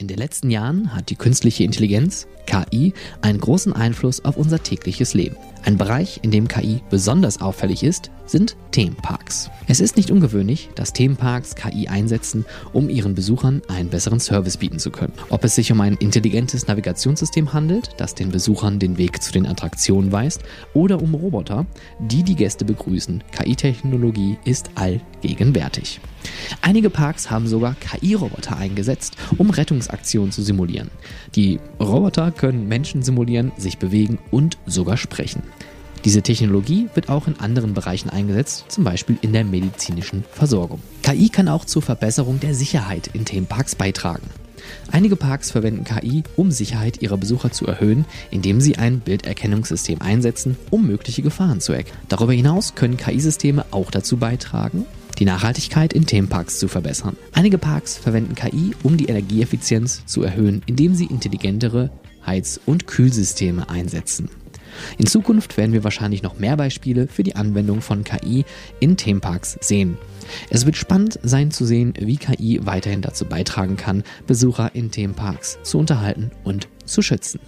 In den letzten Jahren hat die künstliche Intelligenz, KI, einen großen Einfluss auf unser tägliches Leben. Ein Bereich, in dem KI besonders auffällig ist, sind Themenparks. Es ist nicht ungewöhnlich, dass Themenparks KI einsetzen, um ihren Besuchern einen besseren Service bieten zu können. Ob es sich um ein intelligentes Navigationssystem handelt, das den Besuchern den Weg zu den Attraktionen weist, oder um Roboter, die die Gäste begrüßen. KI-Technologie ist allgegenwärtig. Einige Parks haben sogar KI-Roboter eingesetzt, um Rettungsaktionen zu simulieren. Die Roboter können Menschen simulieren, sich bewegen und sogar sprechen. Diese Technologie wird auch in anderen Bereichen eingesetzt, zum Beispiel in der medizinischen Versorgung. KI kann auch zur Verbesserung der Sicherheit in Themenparks beitragen. Einige Parks verwenden KI, um Sicherheit ihrer Besucher zu erhöhen, indem sie ein Bilderkennungssystem einsetzen, um mögliche Gefahren zu erkennen. Darüber hinaus können KI-Systeme auch dazu beitragen, die Nachhaltigkeit in Themenparks zu verbessern. Einige Parks verwenden KI, um die Energieeffizienz zu erhöhen, indem sie intelligentere Heiz- und Kühlsysteme einsetzen. In Zukunft werden wir wahrscheinlich noch mehr Beispiele für die Anwendung von KI in Themenparks sehen. Es wird spannend sein zu sehen, wie KI weiterhin dazu beitragen kann, Besucher in Themenparks zu unterhalten und zu schützen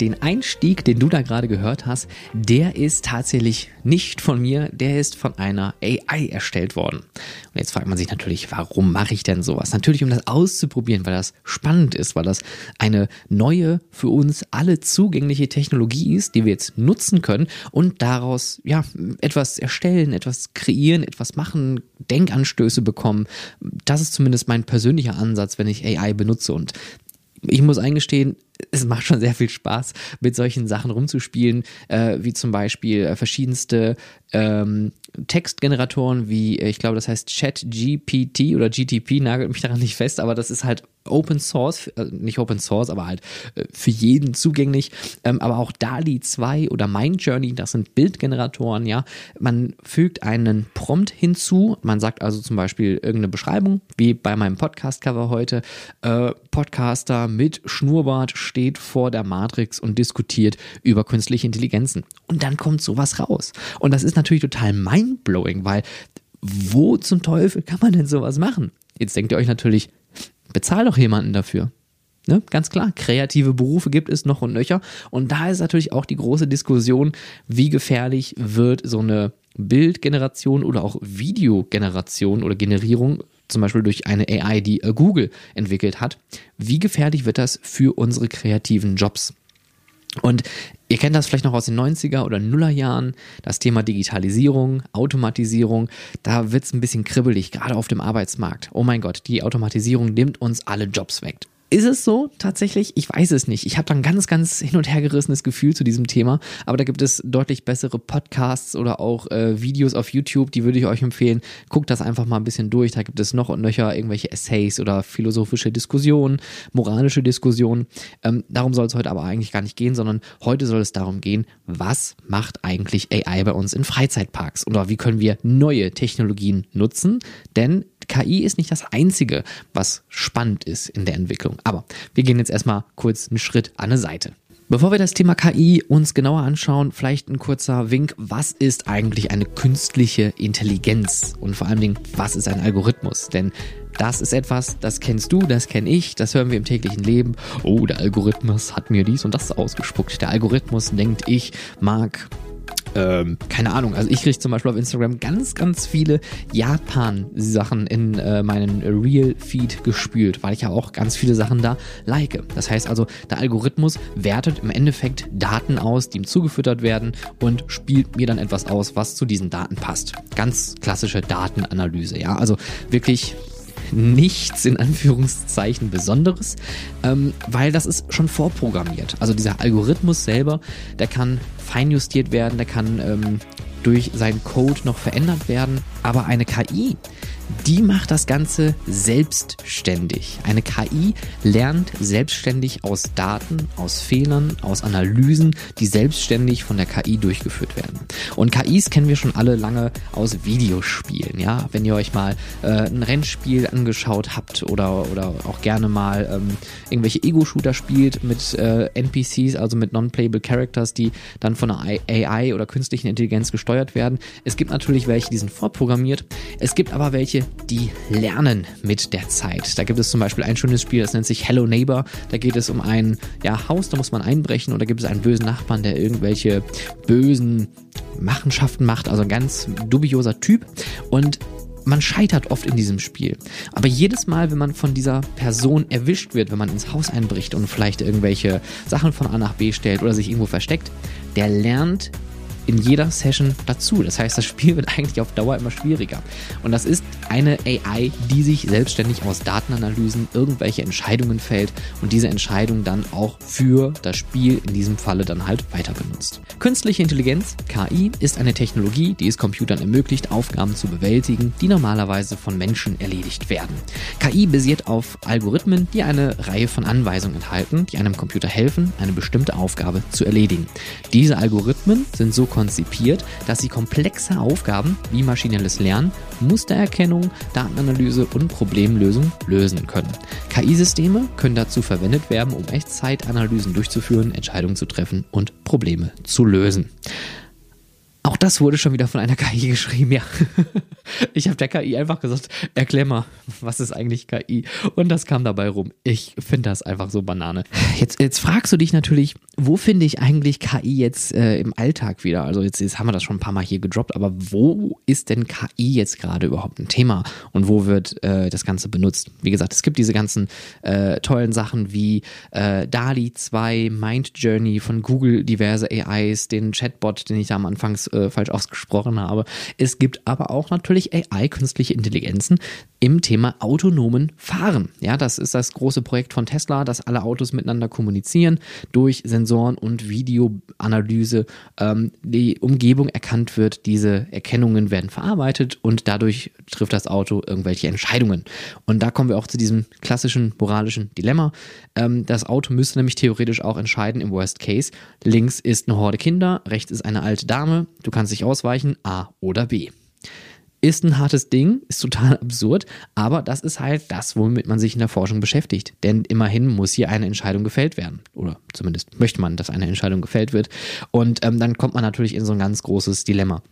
den Einstieg, den du da gerade gehört hast, der ist tatsächlich nicht von mir, der ist von einer AI erstellt worden. Und jetzt fragt man sich natürlich, warum mache ich denn sowas? Natürlich, um das auszuprobieren, weil das spannend ist, weil das eine neue, für uns alle zugängliche Technologie ist, die wir jetzt nutzen können und daraus ja etwas erstellen, etwas kreieren, etwas machen, Denkanstöße bekommen. Das ist zumindest mein persönlicher Ansatz, wenn ich AI benutze und ich muss eingestehen, es macht schon sehr viel Spaß, mit solchen Sachen rumzuspielen, äh, wie zum Beispiel äh, verschiedenste ähm, Textgeneratoren, wie ich glaube, das heißt ChatGPT oder GTP, nagelt mich daran nicht fest, aber das ist halt Open Source, äh, nicht Open Source, aber halt äh, für jeden zugänglich. Ähm, aber auch DALI 2 oder Mindjourney, das sind Bildgeneratoren, ja. Man fügt einen Prompt hinzu. Man sagt also zum Beispiel irgendeine Beschreibung, wie bei meinem Podcast-Cover heute. Äh, Podcaster mit Schnurrbart steht vor der Matrix und diskutiert über künstliche Intelligenzen. Und dann kommt sowas raus. Und das ist natürlich total mindblowing, weil wo zum Teufel kann man denn sowas machen? Jetzt denkt ihr euch natürlich, Bezahl doch jemanden dafür. Ne? Ganz klar, kreative Berufe gibt es noch und nöcher. Und da ist natürlich auch die große Diskussion, wie gefährlich wird so eine Bildgeneration oder auch Videogeneration oder Generierung, zum Beispiel durch eine AI, die äh, Google entwickelt hat. Wie gefährlich wird das für unsere kreativen Jobs? Und ihr kennt das vielleicht noch aus den 90er oder Nuller Jahren, das Thema Digitalisierung, Automatisierung, da wird es ein bisschen kribbelig, gerade auf dem Arbeitsmarkt. Oh mein Gott, die Automatisierung nimmt uns alle Jobs weg. Ist es so tatsächlich? Ich weiß es nicht. Ich habe da ein ganz, ganz hin und her gerissenes Gefühl zu diesem Thema. Aber da gibt es deutlich bessere Podcasts oder auch äh, Videos auf YouTube, die würde ich euch empfehlen. Guckt das einfach mal ein bisschen durch. Da gibt es noch und nöcher irgendwelche Essays oder philosophische Diskussionen, moralische Diskussionen. Ähm, darum soll es heute aber eigentlich gar nicht gehen, sondern heute soll es darum gehen, was macht eigentlich AI bei uns in Freizeitparks? Oder wie können wir neue Technologien nutzen? Denn KI ist nicht das Einzige, was spannend ist in der Entwicklung. Aber wir gehen jetzt erstmal kurz einen Schritt an eine Seite. Bevor wir das Thema KI uns genauer anschauen, vielleicht ein kurzer Wink. Was ist eigentlich eine künstliche Intelligenz? Und vor allen Dingen, was ist ein Algorithmus? Denn das ist etwas, das kennst du, das kenne ich, das hören wir im täglichen Leben. Oh, der Algorithmus hat mir dies und das ausgespuckt. Der Algorithmus denkt, ich mag ähm, keine Ahnung, also ich kriege zum Beispiel auf Instagram ganz, ganz viele Japan-Sachen in äh, meinen Real-Feed gespült, weil ich ja auch ganz viele Sachen da like. Das heißt also, der Algorithmus wertet im Endeffekt Daten aus, die ihm zugefüttert werden und spielt mir dann etwas aus, was zu diesen Daten passt. Ganz klassische Datenanalyse, ja. Also wirklich nichts in Anführungszeichen Besonderes, ähm, weil das ist schon vorprogrammiert. Also dieser Algorithmus selber, der kann feinjustiert werden, der kann ähm, durch seinen Code noch verändert werden. Aber eine KI, die macht das Ganze selbstständig. Eine KI lernt selbstständig aus Daten, aus Fehlern, aus Analysen, die selbstständig von der KI durchgeführt werden. Und KIs kennen wir schon alle lange aus Videospielen. Ja, wenn ihr euch mal äh, ein Rennspiel angeschaut habt oder oder auch gerne mal ähm, irgendwelche Ego-Shooter spielt mit äh, NPCs, also mit non-playable Characters, die dann von einer AI oder künstlichen Intelligenz gesteuert werden. Es gibt natürlich welche, die sind vorprogrammiert. Es gibt aber welche die lernen mit der Zeit. Da gibt es zum Beispiel ein schönes Spiel, das nennt sich Hello Neighbor. Da geht es um ein ja, Haus, da muss man einbrechen und da gibt es einen bösen Nachbarn, der irgendwelche bösen Machenschaften macht, also ein ganz dubioser Typ. Und man scheitert oft in diesem Spiel. Aber jedes Mal, wenn man von dieser Person erwischt wird, wenn man ins Haus einbricht und vielleicht irgendwelche Sachen von A nach B stellt oder sich irgendwo versteckt, der lernt in jeder Session dazu. Das heißt, das Spiel wird eigentlich auf Dauer immer schwieriger. Und das ist eine AI, die sich selbstständig aus Datenanalysen irgendwelche Entscheidungen fällt und diese Entscheidungen dann auch für das Spiel in diesem Falle dann halt weiter benutzt. Künstliche Intelligenz, KI, ist eine Technologie, die es Computern ermöglicht, Aufgaben zu bewältigen, die normalerweise von Menschen erledigt werden. KI basiert auf Algorithmen, die eine Reihe von Anweisungen enthalten, die einem Computer helfen, eine bestimmte Aufgabe zu erledigen. Diese Algorithmen sind so konzipiert, dass sie komplexe Aufgaben wie maschinelles Lernen, Mustererkennung, Datenanalyse und Problemlösung lösen können. KI-Systeme können dazu verwendet werden, um Echtzeitanalysen durchzuführen, Entscheidungen zu treffen und Probleme zu lösen. Auch das wurde schon wieder von einer KI geschrieben, ja. Ich habe der KI einfach gesagt, erklär mal, was ist eigentlich KI? Und das kam dabei rum. Ich finde das einfach so Banane. Jetzt, jetzt fragst du dich natürlich, wo finde ich eigentlich KI jetzt äh, im Alltag wieder? Also jetzt, jetzt haben wir das schon ein paar Mal hier gedroppt, aber wo ist denn KI jetzt gerade überhaupt ein Thema? Und wo wird äh, das Ganze benutzt? Wie gesagt, es gibt diese ganzen äh, tollen Sachen wie äh, DALI 2, Mind Journey von Google, diverse AIs, den Chatbot, den ich da am Anfang äh, falsch ausgesprochen habe. Es gibt aber auch natürlich AI, künstliche Intelligenzen, im Thema autonomen Fahren. Ja, das ist das große Projekt von Tesla, dass alle Autos miteinander kommunizieren durch Sensoren und Videoanalyse. Ähm, die Umgebung erkannt wird, diese Erkennungen werden verarbeitet und dadurch trifft das Auto irgendwelche Entscheidungen. Und da kommen wir auch zu diesem klassischen moralischen Dilemma. Ähm, das Auto müsste nämlich theoretisch auch entscheiden im Worst Case. Links ist eine Horde Kinder, rechts ist eine alte Dame. Du kannst dich ausweichen, A oder B. Ist ein hartes Ding, ist total absurd, aber das ist halt das, womit man sich in der Forschung beschäftigt. Denn immerhin muss hier eine Entscheidung gefällt werden. Oder zumindest möchte man, dass eine Entscheidung gefällt wird. Und ähm, dann kommt man natürlich in so ein ganz großes Dilemma.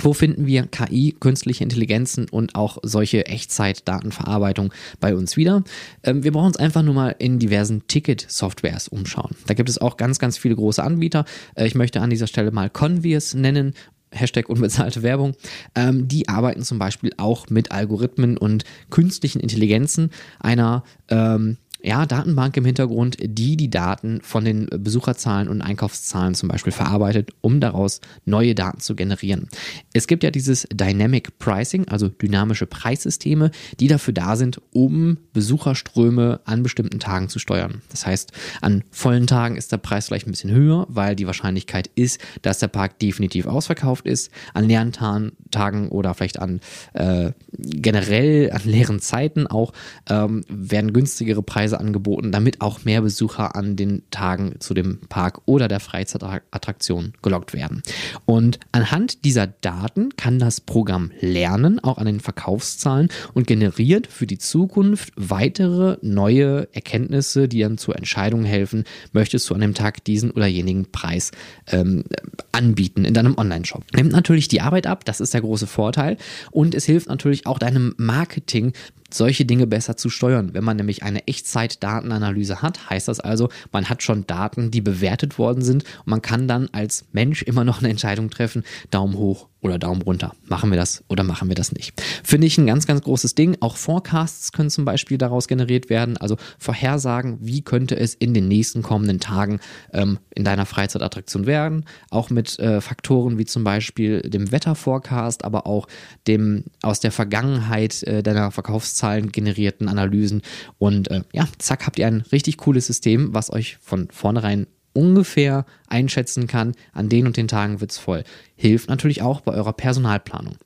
Wo finden wir KI, künstliche Intelligenzen und auch solche Echtzeit-Datenverarbeitung bei uns wieder? Ähm, wir brauchen uns einfach nur mal in diversen Ticket-Softwares umschauen. Da gibt es auch ganz, ganz viele große Anbieter. Äh, ich möchte an dieser Stelle mal Convies nennen Hashtag unbezahlte Werbung, ähm, die arbeiten zum Beispiel auch mit Algorithmen und künstlichen Intelligenzen einer ähm, ja, Datenbank im Hintergrund, die die Daten von den Besucherzahlen und Einkaufszahlen zum Beispiel verarbeitet, um daraus neue Daten zu generieren. Es gibt ja dieses Dynamic Pricing, also dynamische Preissysteme, die dafür da sind, um Besucherströme an bestimmten Tagen zu steuern. Das heißt, an vollen Tagen ist der Preis vielleicht ein bisschen höher, weil die Wahrscheinlichkeit ist, dass der Park definitiv ausverkauft ist. An leeren Tagen oder vielleicht an äh, generell an leeren Zeiten auch ähm, werden günstigere Preise Preise angeboten, damit auch mehr Besucher an den Tagen zu dem Park oder der Freizeitattraktion gelockt werden. Und anhand dieser Daten kann das Programm lernen, auch an den Verkaufszahlen und generiert für die Zukunft weitere neue Erkenntnisse, die dann zur Entscheidung helfen, möchtest du an dem Tag diesen oder jenigen Preis ähm, anbieten in deinem Online-Shop. Nimmt natürlich die Arbeit ab, das ist der große Vorteil und es hilft natürlich auch deinem Marketing solche Dinge besser zu steuern. Wenn man nämlich eine Echtzeit-Datenanalyse hat, heißt das also, man hat schon Daten, die bewertet worden sind und man kann dann als Mensch immer noch eine Entscheidung treffen, Daumen hoch oder Daumen runter. Machen wir das oder machen wir das nicht? Finde ich ein ganz, ganz großes Ding. Auch Forecasts können zum Beispiel daraus generiert werden. Also Vorhersagen, wie könnte es in den nächsten kommenden Tagen ähm, in deiner Freizeitattraktion werden. Auch mit äh, Faktoren wie zum Beispiel dem Wetterforecast, aber auch dem aus der Vergangenheit äh, deiner Verkaufszahlen generierten Analysen. Und äh, ja, zack, habt ihr ein richtig cooles System, was euch von vornherein ungefähr einschätzen kann, an den und den Tagen wird es voll. Hilft natürlich auch bei eurer Personalplanung.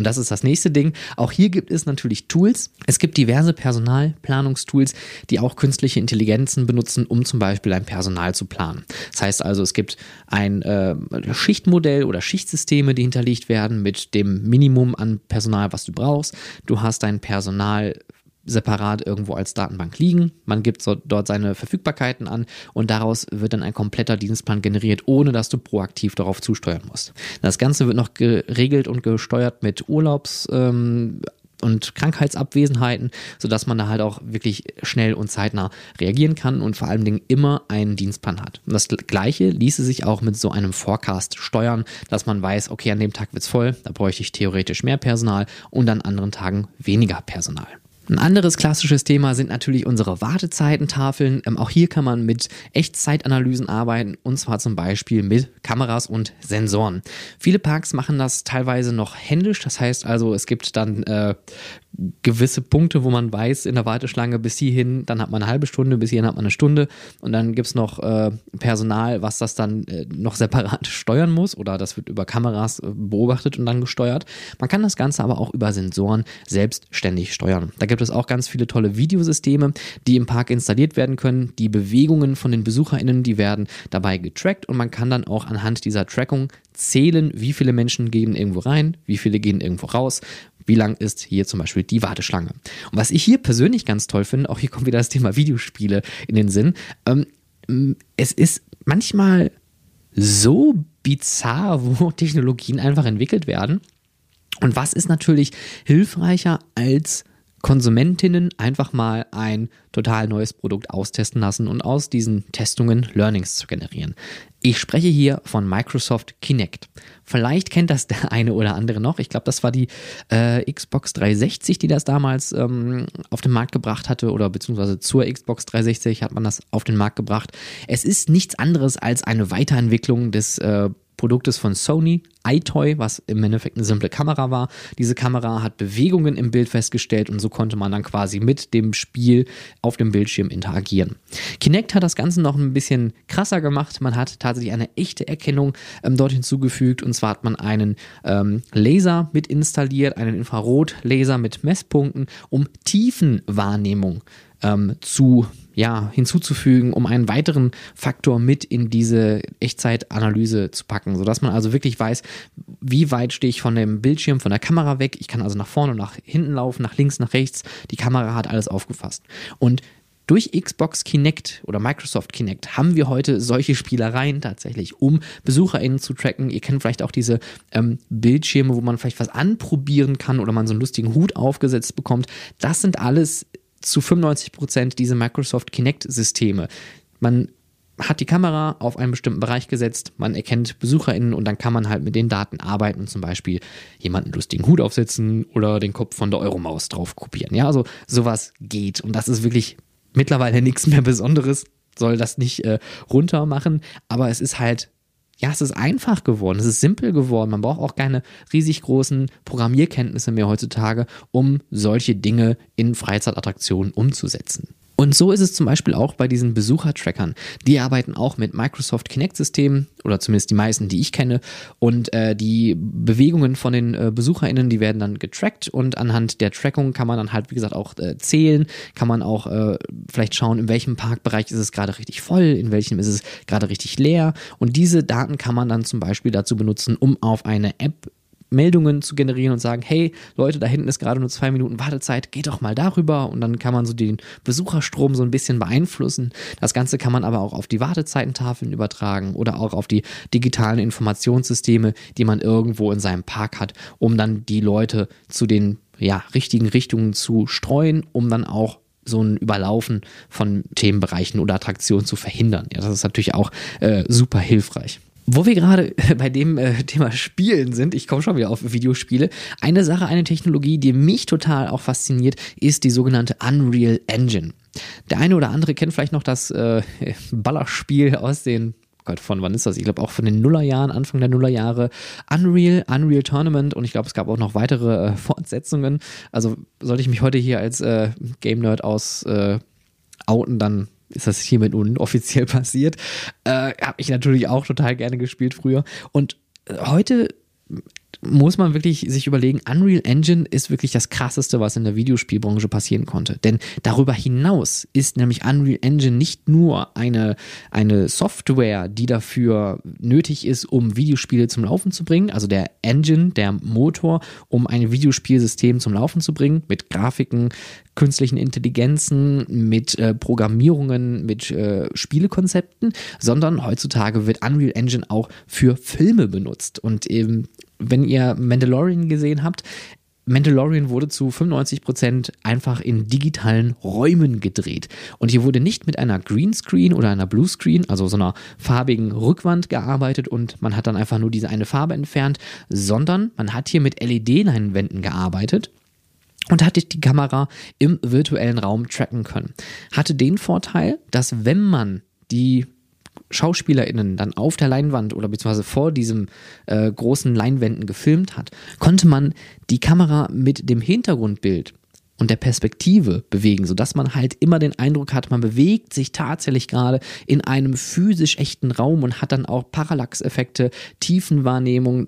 Und das ist das nächste Ding. Auch hier gibt es natürlich Tools. Es gibt diverse Personalplanungstools, die auch künstliche Intelligenzen benutzen, um zum Beispiel ein Personal zu planen. Das heißt also, es gibt ein äh, Schichtmodell oder Schichtsysteme, die hinterlegt werden mit dem Minimum an Personal, was du brauchst. Du hast dein Personal separat irgendwo als Datenbank liegen. Man gibt so dort seine Verfügbarkeiten an und daraus wird dann ein kompletter Dienstplan generiert, ohne dass du proaktiv darauf zusteuern musst. Das Ganze wird noch geregelt und gesteuert mit Urlaubs. Ähm, und Krankheitsabwesenheiten, sodass man da halt auch wirklich schnell und zeitnah reagieren kann und vor allen Dingen immer einen Dienstplan hat. Und das gleiche ließe sich auch mit so einem Forecast steuern, dass man weiß, okay, an dem Tag wird's voll, da bräuchte ich theoretisch mehr Personal und an anderen Tagen weniger Personal. Ein anderes klassisches Thema sind natürlich unsere Wartezeitentafeln. Ähm, auch hier kann man mit Echtzeitanalysen arbeiten und zwar zum Beispiel mit Kameras und Sensoren. Viele Parks machen das teilweise noch händisch. Das heißt also, es gibt dann äh, gewisse Punkte, wo man weiß, in der Warteschlange bis hierhin, dann hat man eine halbe Stunde, bis hierhin hat man eine Stunde und dann gibt es noch äh, Personal, was das dann äh, noch separat steuern muss oder das wird über Kameras äh, beobachtet und dann gesteuert. Man kann das Ganze aber auch über Sensoren selbstständig steuern. Da gibt es auch ganz viele tolle Videosysteme, die im Park installiert werden können. Die Bewegungen von den BesucherInnen, die werden dabei getrackt und man kann dann auch anhand dieser Trackung zählen, wie viele Menschen gehen irgendwo rein, wie viele gehen irgendwo raus, wie lang ist hier zum Beispiel die Warteschlange. Und was ich hier persönlich ganz toll finde, auch hier kommt wieder das Thema Videospiele in den Sinn, ähm, es ist manchmal so bizarr, wo Technologien einfach entwickelt werden. Und was ist natürlich hilfreicher als Konsumentinnen einfach mal ein total neues Produkt austesten lassen und aus diesen Testungen Learnings zu generieren. Ich spreche hier von Microsoft Kinect. Vielleicht kennt das der eine oder andere noch. Ich glaube, das war die äh, Xbox 360, die das damals ähm, auf den Markt gebracht hatte oder beziehungsweise zur Xbox 360 hat man das auf den Markt gebracht. Es ist nichts anderes als eine Weiterentwicklung des äh, Produktes von Sony, iToy, was im Endeffekt eine simple Kamera war. Diese Kamera hat Bewegungen im Bild festgestellt und so konnte man dann quasi mit dem Spiel auf dem Bildschirm interagieren. Kinect hat das Ganze noch ein bisschen krasser gemacht. Man hat tatsächlich eine echte Erkennung ähm, dort hinzugefügt und zwar hat man einen ähm, Laser mit installiert, einen Infrarotlaser mit Messpunkten, um Tiefenwahrnehmung ähm, zu ja, hinzuzufügen, um einen weiteren Faktor mit in diese Echtzeitanalyse zu packen, sodass man also wirklich weiß, wie weit stehe ich von dem Bildschirm, von der Kamera weg. Ich kann also nach vorne und nach hinten laufen, nach links, nach rechts. Die Kamera hat alles aufgefasst. Und durch Xbox Kinect oder Microsoft Kinect haben wir heute solche Spielereien tatsächlich, um BesucherInnen zu tracken. Ihr kennt vielleicht auch diese ähm, Bildschirme, wo man vielleicht was anprobieren kann oder man so einen lustigen Hut aufgesetzt bekommt. Das sind alles zu 95 Prozent diese Microsoft Kinect-Systeme. Man hat die Kamera auf einen bestimmten Bereich gesetzt, man erkennt BesucherInnen und dann kann man halt mit den Daten arbeiten und zum Beispiel jemanden lustigen Hut aufsetzen oder den Kopf von der Euromaus drauf kopieren. Ja, also sowas geht und das ist wirklich mittlerweile nichts mehr Besonderes, soll das nicht äh, runter machen, aber es ist halt ja, es ist einfach geworden, es ist simpel geworden. Man braucht auch keine riesig großen Programmierkenntnisse mehr heutzutage, um solche Dinge in Freizeitattraktionen umzusetzen. Und so ist es zum Beispiel auch bei diesen Besuchertrackern. Die arbeiten auch mit Microsoft Kinect-Systemen oder zumindest die meisten, die ich kenne. Und äh, die Bewegungen von den äh, BesucherInnen, die werden dann getrackt und anhand der Trackung kann man dann halt, wie gesagt, auch äh, zählen, kann man auch äh, vielleicht schauen, in welchem Parkbereich ist es gerade richtig voll, in welchem ist es gerade richtig leer. Und diese Daten kann man dann zum Beispiel dazu benutzen, um auf eine App Meldungen zu generieren und sagen, hey Leute, da hinten ist gerade nur zwei Minuten Wartezeit, geht doch mal darüber und dann kann man so den Besucherstrom so ein bisschen beeinflussen. Das Ganze kann man aber auch auf die Wartezeitentafeln übertragen oder auch auf die digitalen Informationssysteme, die man irgendwo in seinem Park hat, um dann die Leute zu den ja, richtigen Richtungen zu streuen, um dann auch so ein Überlaufen von Themenbereichen oder Attraktionen zu verhindern. Ja, das ist natürlich auch äh, super hilfreich. Wo wir gerade bei dem äh, Thema Spielen sind, ich komme schon wieder auf Videospiele. Eine Sache, eine Technologie, die mich total auch fasziniert, ist die sogenannte Unreal Engine. Der eine oder andere kennt vielleicht noch das äh, Ballerspiel aus den Gott, von wann ist das? Ich glaube auch von den Nullerjahren, Anfang der Nullerjahre. Unreal, Unreal Tournament und ich glaube, es gab auch noch weitere äh, Fortsetzungen. Also sollte ich mich heute hier als äh, Game Nerd aus äh, outen, dann ist das hiermit nun offiziell passiert. Äh, Habe ich natürlich auch total gerne gespielt früher. Und äh, heute muss man wirklich sich überlegen, Unreal Engine ist wirklich das krasseste, was in der Videospielbranche passieren konnte. Denn darüber hinaus ist nämlich Unreal Engine nicht nur eine, eine Software, die dafür nötig ist, um Videospiele zum Laufen zu bringen, also der Engine, der Motor, um ein Videospielsystem zum Laufen zu bringen, mit Grafiken, künstlichen Intelligenzen, mit äh, Programmierungen, mit äh, Spielekonzepten, sondern heutzutage wird Unreal Engine auch für Filme benutzt. Und eben wenn ihr Mandalorian gesehen habt, Mandalorian wurde zu 95% einfach in digitalen Räumen gedreht. Und hier wurde nicht mit einer Greenscreen oder einer Bluescreen, also so einer farbigen Rückwand gearbeitet und man hat dann einfach nur diese eine Farbe entfernt, sondern man hat hier mit LED-Leinwänden gearbeitet und hatte die Kamera im virtuellen Raum tracken können. Hatte den Vorteil, dass wenn man die SchauspielerInnen dann auf der Leinwand oder beziehungsweise vor diesem äh, großen Leinwänden gefilmt hat, konnte man die Kamera mit dem Hintergrundbild und der Perspektive bewegen, sodass man halt immer den Eindruck hat, man bewegt sich tatsächlich gerade in einem physisch echten Raum und hat dann auch Parallax-Effekte, Tiefenwahrnehmung,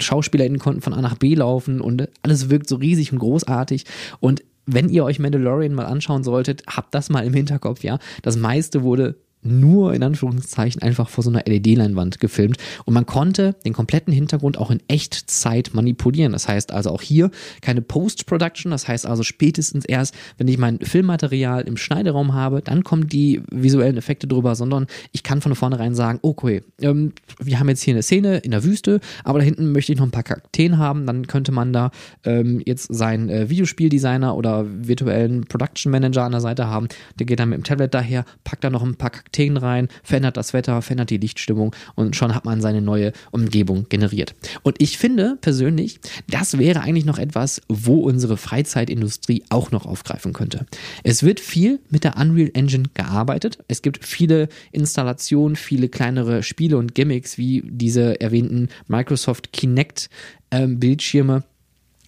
SchauspielerInnen konnten von A nach B laufen und alles wirkt so riesig und großartig und wenn ihr euch Mandalorian mal anschauen solltet, habt das mal im Hinterkopf, ja. Das meiste wurde nur in Anführungszeichen einfach vor so einer LED-Leinwand gefilmt. Und man konnte den kompletten Hintergrund auch in Echtzeit manipulieren. Das heißt also auch hier keine Post-Production, das heißt also spätestens erst, wenn ich mein Filmmaterial im Schneideraum habe, dann kommen die visuellen Effekte drüber, sondern ich kann von vornherein sagen, okay, ähm, wir haben jetzt hier eine Szene in der Wüste, aber da hinten möchte ich noch ein paar Kakteen haben, dann könnte man da ähm, jetzt seinen äh, Videospieldesigner oder virtuellen Production Manager an der Seite haben, der geht dann mit dem Tablet daher, packt da noch ein paar Kakteen Kakteen rein, verändert das Wetter, verändert die Lichtstimmung und schon hat man seine neue Umgebung generiert. Und ich finde persönlich, das wäre eigentlich noch etwas, wo unsere Freizeitindustrie auch noch aufgreifen könnte. Es wird viel mit der Unreal Engine gearbeitet. Es gibt viele Installationen, viele kleinere Spiele und Gimmicks wie diese erwähnten Microsoft Kinect ähm, Bildschirme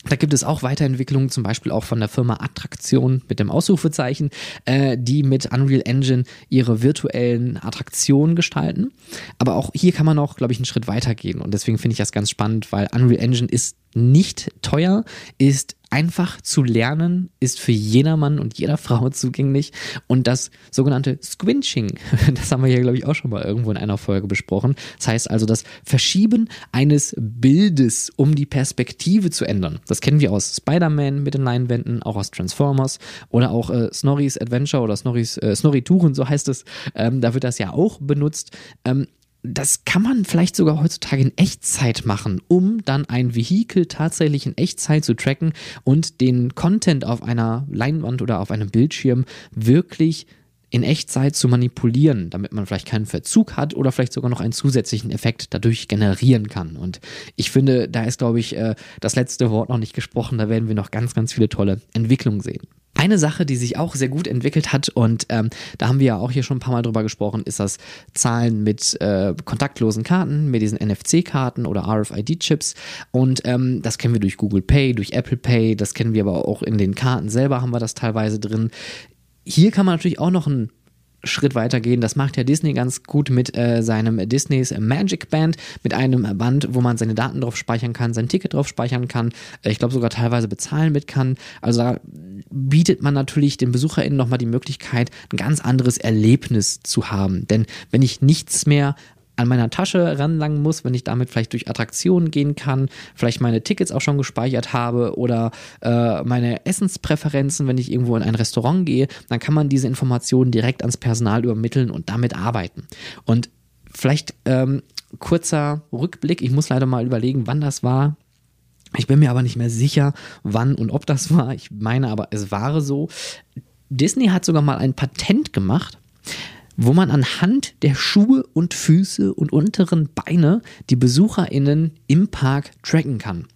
da gibt es auch Weiterentwicklungen, zum Beispiel auch von der Firma Attraktion mit dem Ausrufezeichen, äh, die mit Unreal Engine ihre virtuellen Attraktionen gestalten. Aber auch hier kann man auch, glaube ich, einen Schritt weitergehen. Und deswegen finde ich das ganz spannend, weil Unreal Engine ist nicht teuer, ist einfach zu lernen, ist für jedermann und jeder Frau zugänglich. Und das sogenannte Squinching, das haben wir hier, glaube ich, auch schon mal irgendwo in einer Folge besprochen. Das heißt also das Verschieben eines Bildes, um die Perspektive zu ändern. Das kennen wir aus Spider-Man mit den Leinwänden, auch aus Transformers oder auch äh, Snorri's Adventure oder Snorri's, äh, Snorri Touren, so heißt es. Ähm, da wird das ja auch benutzt. Ähm, das kann man vielleicht sogar heutzutage in Echtzeit machen, um dann ein Vehikel tatsächlich in Echtzeit zu tracken und den Content auf einer Leinwand oder auf einem Bildschirm wirklich in Echtzeit zu manipulieren, damit man vielleicht keinen Verzug hat oder vielleicht sogar noch einen zusätzlichen Effekt dadurch generieren kann. Und ich finde, da ist, glaube ich, äh, das letzte Wort noch nicht gesprochen. Da werden wir noch ganz, ganz viele tolle Entwicklungen sehen. Eine Sache, die sich auch sehr gut entwickelt hat und ähm, da haben wir ja auch hier schon ein paar Mal drüber gesprochen, ist das Zahlen mit äh, kontaktlosen Karten, mit diesen NFC-Karten oder RFID-Chips und ähm, das kennen wir durch Google Pay, durch Apple Pay, das kennen wir aber auch in den Karten selber haben wir das teilweise drin. Hier kann man natürlich auch noch ein Schritt weitergehen. Das macht ja Disney ganz gut mit äh, seinem Disneys Magic Band, mit einem Band, wo man seine Daten drauf speichern kann, sein Ticket drauf speichern kann, äh, ich glaube sogar teilweise bezahlen mit kann. Also da bietet man natürlich den BesucherInnen nochmal die Möglichkeit, ein ganz anderes Erlebnis zu haben. Denn wenn ich nichts mehr an meiner Tasche ranlangen muss, wenn ich damit vielleicht durch Attraktionen gehen kann, vielleicht meine Tickets auch schon gespeichert habe oder äh, meine Essenspräferenzen, wenn ich irgendwo in ein Restaurant gehe, dann kann man diese Informationen direkt ans Personal übermitteln und damit arbeiten. Und vielleicht ähm, kurzer Rückblick, ich muss leider mal überlegen, wann das war. Ich bin mir aber nicht mehr sicher, wann und ob das war. Ich meine aber, es war so. Disney hat sogar mal ein Patent gemacht wo man anhand der Schuhe und Füße und unteren Beine die BesucherInnen im Park tracken kann.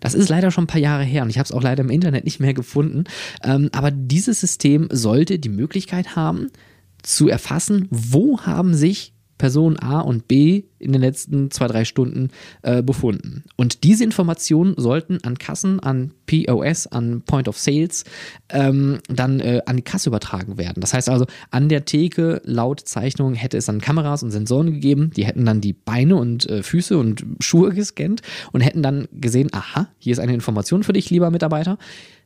Das ist leider schon ein paar Jahre her und ich habe es auch leider im Internet nicht mehr gefunden. Ähm, aber dieses System sollte die Möglichkeit haben, zu erfassen, wo haben sich Person A und B in den letzten zwei, drei Stunden äh, befunden. Und diese Informationen sollten an Kassen, an POS, an Point of Sales ähm, dann äh, an die Kasse übertragen werden. Das heißt also, an der Theke laut Zeichnung hätte es dann Kameras und Sensoren gegeben, die hätten dann die Beine und äh, Füße und Schuhe gescannt und hätten dann gesehen, aha, hier ist eine Information für dich, lieber Mitarbeiter.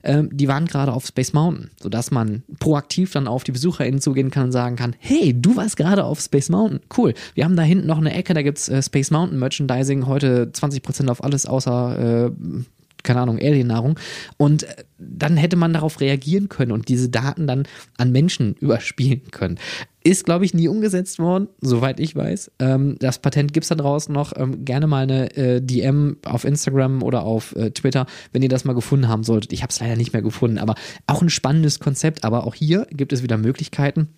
Ähm, die waren gerade auf Space Mountain, sodass man proaktiv dann auf die BesucherInnen zugehen kann und sagen kann, hey, du warst gerade auf Space Mountain, cool. Wir haben da hinten noch eine Ecke, da gibt's äh, Space Mountain Merchandising, heute 20% auf alles außer äh, keine Ahnung, Aliennahrung. Und äh, dann hätte man darauf reagieren können und diese Daten dann an Menschen überspielen können. Ist, glaube ich, nie umgesetzt worden, soweit ich weiß. Ähm, das Patent gibt es da draußen noch. Ähm, gerne mal eine äh, DM auf Instagram oder auf äh, Twitter, wenn ihr das mal gefunden haben solltet. Ich habe es leider nicht mehr gefunden, aber auch ein spannendes Konzept. Aber auch hier gibt es wieder Möglichkeiten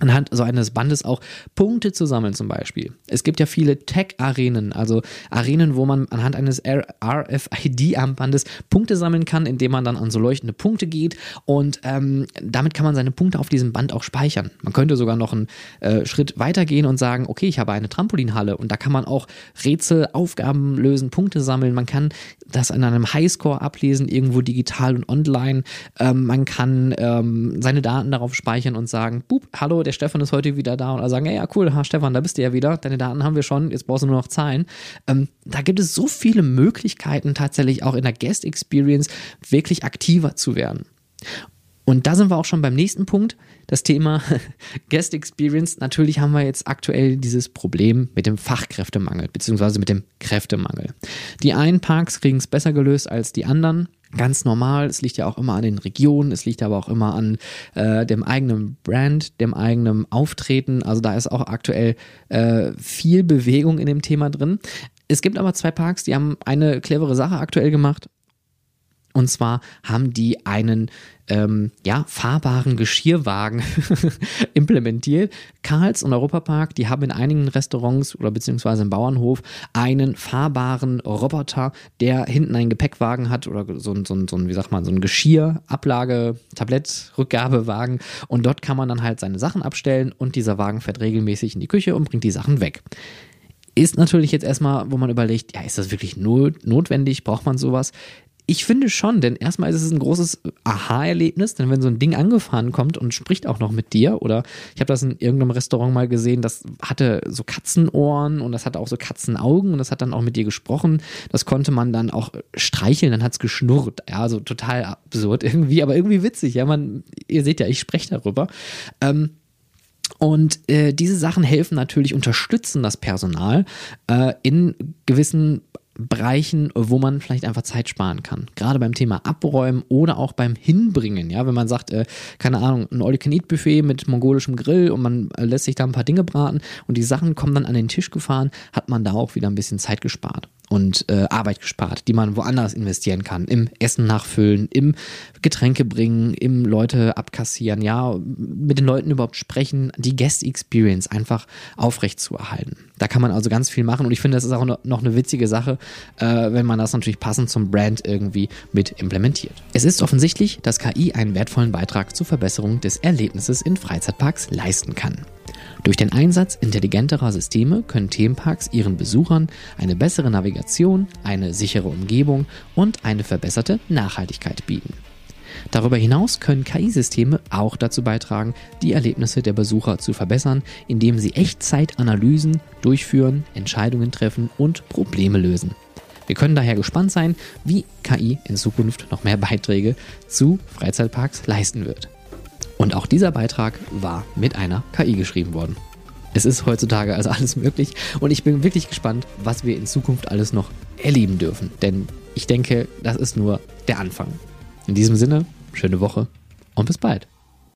anhand so eines Bandes auch Punkte zu sammeln zum Beispiel. Es gibt ja viele Tech-Arenen, also Arenen, wo man anhand eines RFID-Armbandes Punkte sammeln kann, indem man dann an so leuchtende Punkte geht und ähm, damit kann man seine Punkte auf diesem Band auch speichern. Man könnte sogar noch einen äh, Schritt weiter gehen und sagen, okay, ich habe eine Trampolinhalle und da kann man auch Rätsel, Aufgaben lösen, Punkte sammeln. Man kann das an einem Highscore ablesen, irgendwo digital und online. Ähm, man kann ähm, seine Daten darauf speichern und sagen, Boop, hallo, der Stefan ist heute wieder da und sagen, ja, ja, cool, ha, Stefan, da bist du ja wieder, deine Daten haben wir schon, jetzt brauchst du nur noch Zahlen. Ähm, da gibt es so viele Möglichkeiten tatsächlich auch in der Guest Experience wirklich aktiver zu werden. Und da sind wir auch schon beim nächsten Punkt, das Thema Guest Experience. Natürlich haben wir jetzt aktuell dieses Problem mit dem Fachkräftemangel, beziehungsweise mit dem Kräftemangel. Die einen Parks kriegen es besser gelöst als die anderen ganz normal. Es liegt ja auch immer an den Regionen, es liegt aber auch immer an äh, dem eigenen Brand, dem eigenen Auftreten. Also da ist auch aktuell äh, viel Bewegung in dem Thema drin. Es gibt aber zwei Parks, die haben eine clevere Sache aktuell gemacht. Und zwar haben die einen ähm, ja, fahrbaren Geschirrwagen implementiert. Karls und Europapark, die haben in einigen Restaurants oder beziehungsweise im Bauernhof einen fahrbaren Roboter, der hinten einen Gepäckwagen hat oder so ein, so ein, so ein wie sagt man, so ein Geschirrablage, Tablett, Rückgabewagen. Und dort kann man dann halt seine Sachen abstellen und dieser Wagen fährt regelmäßig in die Küche und bringt die Sachen weg ist natürlich jetzt erstmal, wo man überlegt, ja, ist das wirklich not notwendig? Braucht man sowas? Ich finde schon, denn erstmal ist es ein großes Aha-Erlebnis, denn wenn so ein Ding angefahren kommt und spricht auch noch mit dir, oder ich habe das in irgendeinem Restaurant mal gesehen, das hatte so Katzenohren und das hatte auch so Katzenaugen und das hat dann auch mit dir gesprochen. Das konnte man dann auch streicheln, dann hat's geschnurrt. Ja, also total absurd irgendwie, aber irgendwie witzig. Ja, man, ihr seht ja, ich spreche darüber. Ähm, und äh, diese Sachen helfen natürlich, unterstützen das Personal äh, in gewissen Bereichen, wo man vielleicht einfach Zeit sparen kann. Gerade beim Thema Abräumen oder auch beim Hinbringen. Ja, wenn man sagt, äh, keine Ahnung, ein All-You-Can-Eat-Buffet mit mongolischem Grill und man äh, lässt sich da ein paar Dinge braten und die Sachen kommen dann an den Tisch gefahren, hat man da auch wieder ein bisschen Zeit gespart und äh, Arbeit gespart, die man woanders investieren kann. Im Essen nachfüllen, im Getränke bringen, im Leute abkassieren, ja, mit den Leuten überhaupt sprechen, die Guest Experience einfach aufrecht zu erhalten. Da kann man also ganz viel machen und ich finde, das ist auch noch eine witzige Sache, äh, wenn man das natürlich passend zum Brand irgendwie mit implementiert. Es ist offensichtlich, dass KI einen wertvollen Beitrag zur Verbesserung des Erlebnisses in Freizeitparks leisten kann. Durch den Einsatz intelligenterer Systeme können Themenparks ihren Besuchern eine bessere Navigation, eine sichere Umgebung und eine verbesserte Nachhaltigkeit bieten. Darüber hinaus können KI-Systeme auch dazu beitragen, die Erlebnisse der Besucher zu verbessern, indem sie Echtzeitanalysen durchführen, Entscheidungen treffen und Probleme lösen. Wir können daher gespannt sein, wie KI in Zukunft noch mehr Beiträge zu Freizeitparks leisten wird. Und auch dieser Beitrag war mit einer KI geschrieben worden. Es ist heutzutage also alles möglich und ich bin wirklich gespannt, was wir in Zukunft alles noch erleben dürfen. Denn ich denke, das ist nur der Anfang. In diesem Sinne, schöne Woche und bis bald.